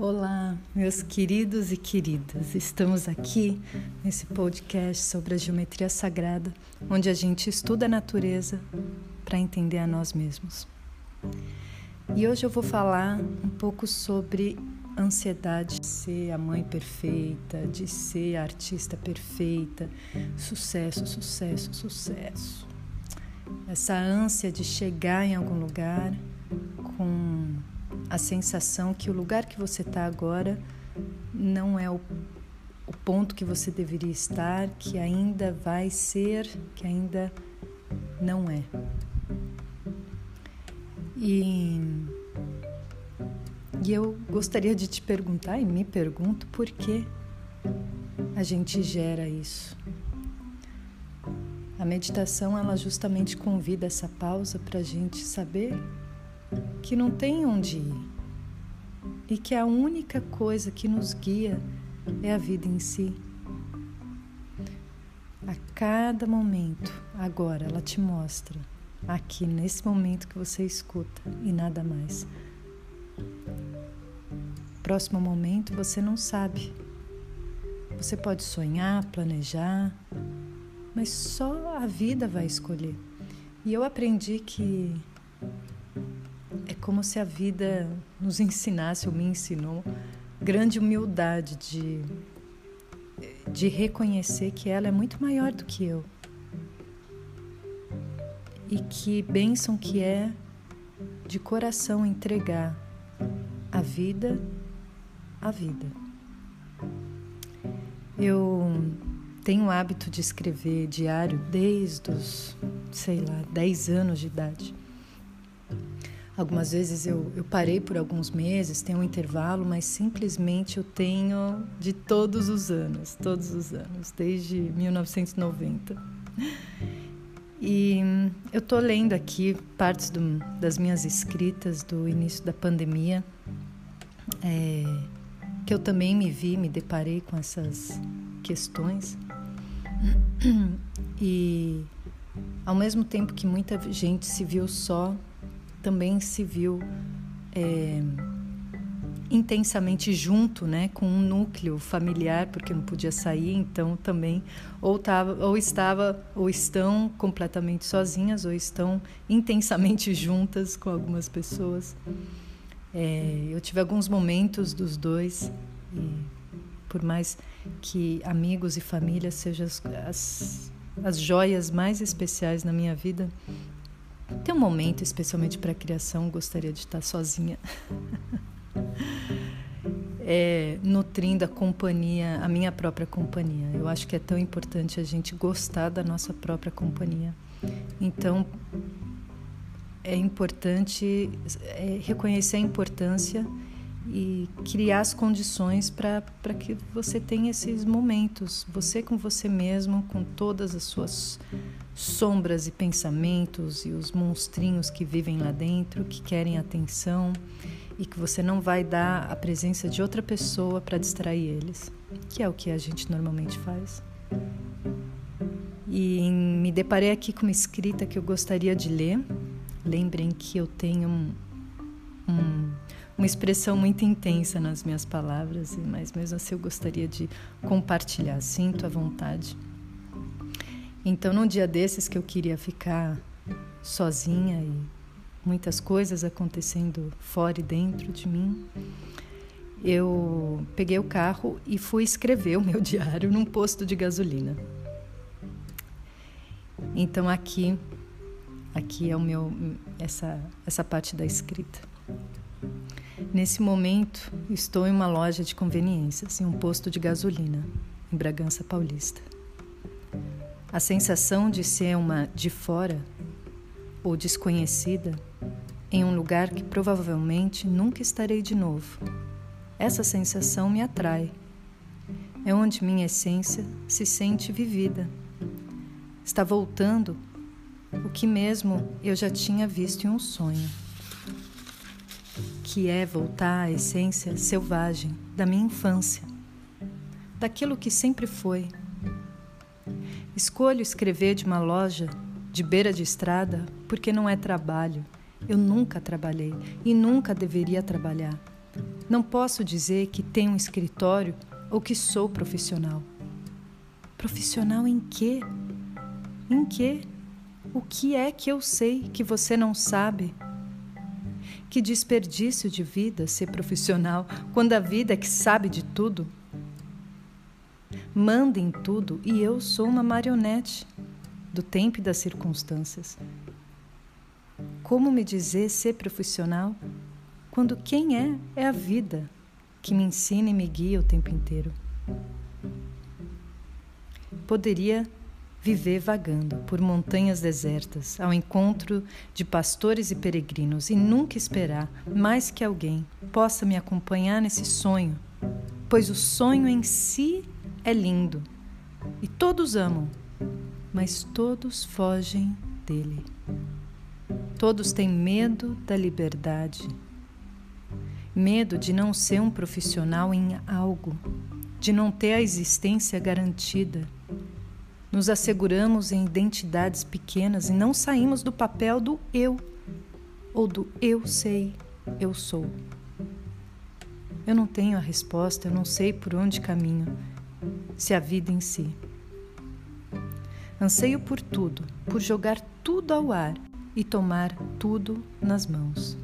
Olá, meus queridos e queridas. Estamos aqui nesse podcast sobre a geometria sagrada, onde a gente estuda a natureza para entender a nós mesmos. E hoje eu vou falar um pouco sobre ansiedade de ser a mãe perfeita, de ser a artista perfeita, sucesso, sucesso, sucesso. Essa ânsia de chegar em algum lugar com a sensação que o lugar que você está agora não é o, o ponto que você deveria estar, que ainda vai ser, que ainda não é. E, e eu gostaria de te perguntar, e me pergunto, por que a gente gera isso? A meditação, ela justamente convida essa pausa para a gente saber que não tem onde ir e que a única coisa que nos guia é a vida em si. A cada momento, agora, ela te mostra, aqui nesse momento que você escuta e nada mais. Próximo momento você não sabe. Você pode sonhar, planejar, mas só a vida vai escolher. E eu aprendi que é como se a vida nos ensinasse ou me ensinou grande humildade de, de reconhecer que ela é muito maior do que eu. E que bênção que é de coração entregar a vida à vida. Eu tenho o hábito de escrever diário desde os, sei lá, 10 anos de idade. Algumas vezes eu, eu parei por alguns meses, tem um intervalo, mas simplesmente eu tenho de todos os anos, todos os anos, desde 1990. E eu estou lendo aqui partes do, das minhas escritas do início da pandemia, é, que eu também me vi, me deparei com essas questões. E ao mesmo tempo que muita gente se viu só também se viu é, intensamente junto, né, com um núcleo familiar, porque não podia sair, então também ou tava, ou estava ou estão completamente sozinhas ou estão intensamente juntas com algumas pessoas. É, eu tive alguns momentos dos dois e por mais que amigos e família sejam as, as, as joias mais especiais na minha vida, tem um momento, especialmente para a criação, gostaria de estar sozinha. é, nutrindo a companhia, a minha própria companhia. Eu acho que é tão importante a gente gostar da nossa própria companhia. Então, é importante é, reconhecer a importância e criar as condições para que você tenha esses momentos, você com você mesmo, com todas as suas sombras e pensamentos e os monstrinhos que vivem lá dentro, que querem atenção e que você não vai dar a presença de outra pessoa para distrair eles, que é o que a gente normalmente faz. E me deparei aqui com uma escrita que eu gostaria de ler. Lembrem que eu tenho um, um uma expressão muito intensa nas minhas palavras, mas mesmo assim eu gostaria de compartilhar. Sinto à vontade. Então, num dia desses que eu queria ficar sozinha e muitas coisas acontecendo fora e dentro de mim, eu peguei o carro e fui escrever o meu diário num posto de gasolina. Então aqui aqui é o meu essa essa parte da escrita. Nesse momento, estou em uma loja de conveniências, em um posto de gasolina, em Bragança Paulista. A sensação de ser uma de fora ou desconhecida em um lugar que provavelmente nunca estarei de novo. Essa sensação me atrai. É onde minha essência se sente vivida. Está voltando o que mesmo eu já tinha visto em um sonho que é voltar à essência selvagem da minha infância, daquilo que sempre foi. Escolho escrever de uma loja de beira de estrada porque não é trabalho. Eu nunca trabalhei e nunca deveria trabalhar. Não posso dizer que tenho um escritório ou que sou profissional. Profissional em quê? Em quê? O que é que eu sei que você não sabe? Que desperdício de vida ser profissional quando a vida é que sabe de tudo? Manda em tudo e eu sou uma marionete do tempo e das circunstâncias. Como me dizer ser profissional quando quem é é a vida que me ensina e me guia o tempo inteiro? Poderia viver vagando por montanhas desertas ao encontro de pastores e peregrinos e nunca esperar mais que alguém possa me acompanhar nesse sonho, pois o sonho em si é lindo e todos amam, mas todos fogem dele. Todos têm medo da liberdade, medo de não ser um profissional em algo, de não ter a existência garantida nos asseguramos em identidades pequenas e não saímos do papel do eu ou do eu sei, eu sou. Eu não tenho a resposta, eu não sei por onde caminho, se a vida em si. Anseio por tudo, por jogar tudo ao ar e tomar tudo nas mãos.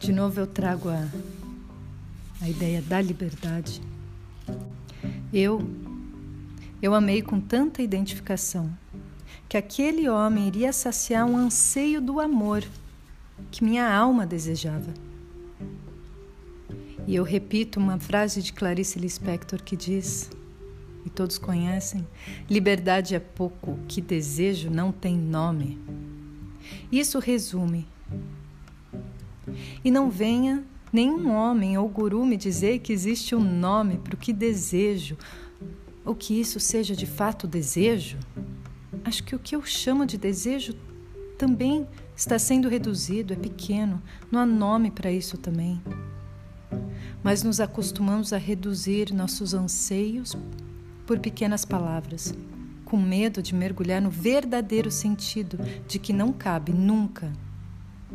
De novo eu trago a, a ideia da liberdade eu, eu amei com tanta identificação que aquele homem iria saciar um anseio do amor que minha alma desejava. E eu repito uma frase de Clarice Lispector que diz, e todos conhecem: liberdade é pouco, que desejo não tem nome. Isso resume. E não venha nenhum homem ou guru me dizer que existe um nome para o que desejo, ou que isso seja de fato desejo. Acho que o que eu chamo de desejo também está sendo reduzido, é pequeno, não há nome para isso também. Mas nos acostumamos a reduzir nossos anseios por pequenas palavras, com medo de mergulhar no verdadeiro sentido de que não cabe nunca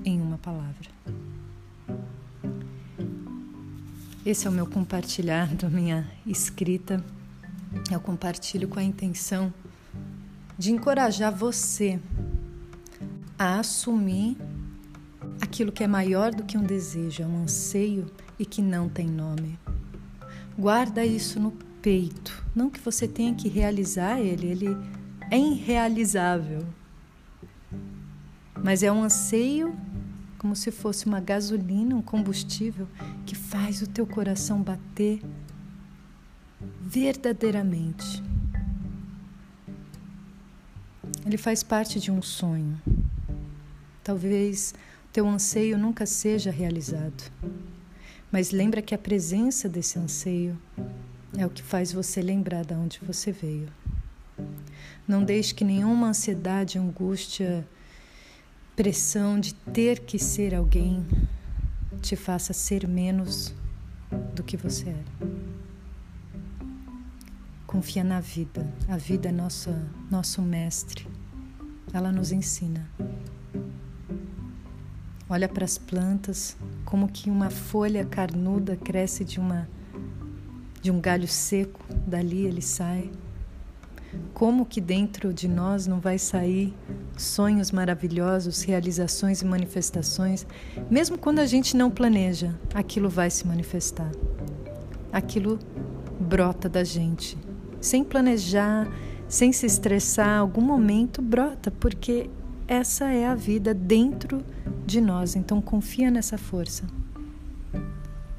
em uma palavra. Esse é o meu compartilhar da minha escrita. Eu compartilho com a intenção de encorajar você a assumir aquilo que é maior do que um desejo, é um anseio e que não tem nome. Guarda isso no peito, não que você tenha que realizar ele, ele é irrealizável. Mas é um anseio como se fosse uma gasolina, um combustível que faz o teu coração bater verdadeiramente. Ele faz parte de um sonho. Talvez teu anseio nunca seja realizado, mas lembra que a presença desse anseio é o que faz você lembrar de onde você veio. Não deixe que nenhuma ansiedade, angústia, pressão de ter que ser alguém te faça ser menos do que você é. Confia na vida. A vida é nossa, nosso mestre. Ela nos ensina. Olha para as plantas, como que uma folha carnuda cresce de uma de um galho seco, dali ele sai. Como que dentro de nós não vai sair sonhos maravilhosos, realizações e manifestações, mesmo quando a gente não planeja, aquilo vai se manifestar. Aquilo brota da gente, sem planejar, sem se estressar, algum momento brota, porque essa é a vida dentro de nós. Então confia nessa força.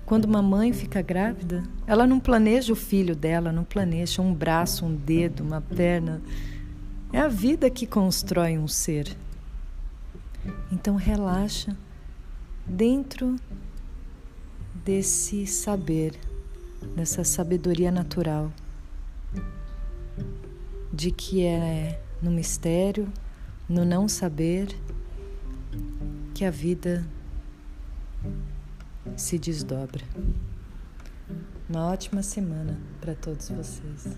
Quando uma mãe fica grávida, ela não planeja o filho dela, não planeja um braço, um dedo, uma perna. É a vida que constrói um ser. Então relaxa dentro desse saber, dessa sabedoria natural, de que é no mistério, no não saber, que a vida se desdobra. Uma ótima semana para todos vocês.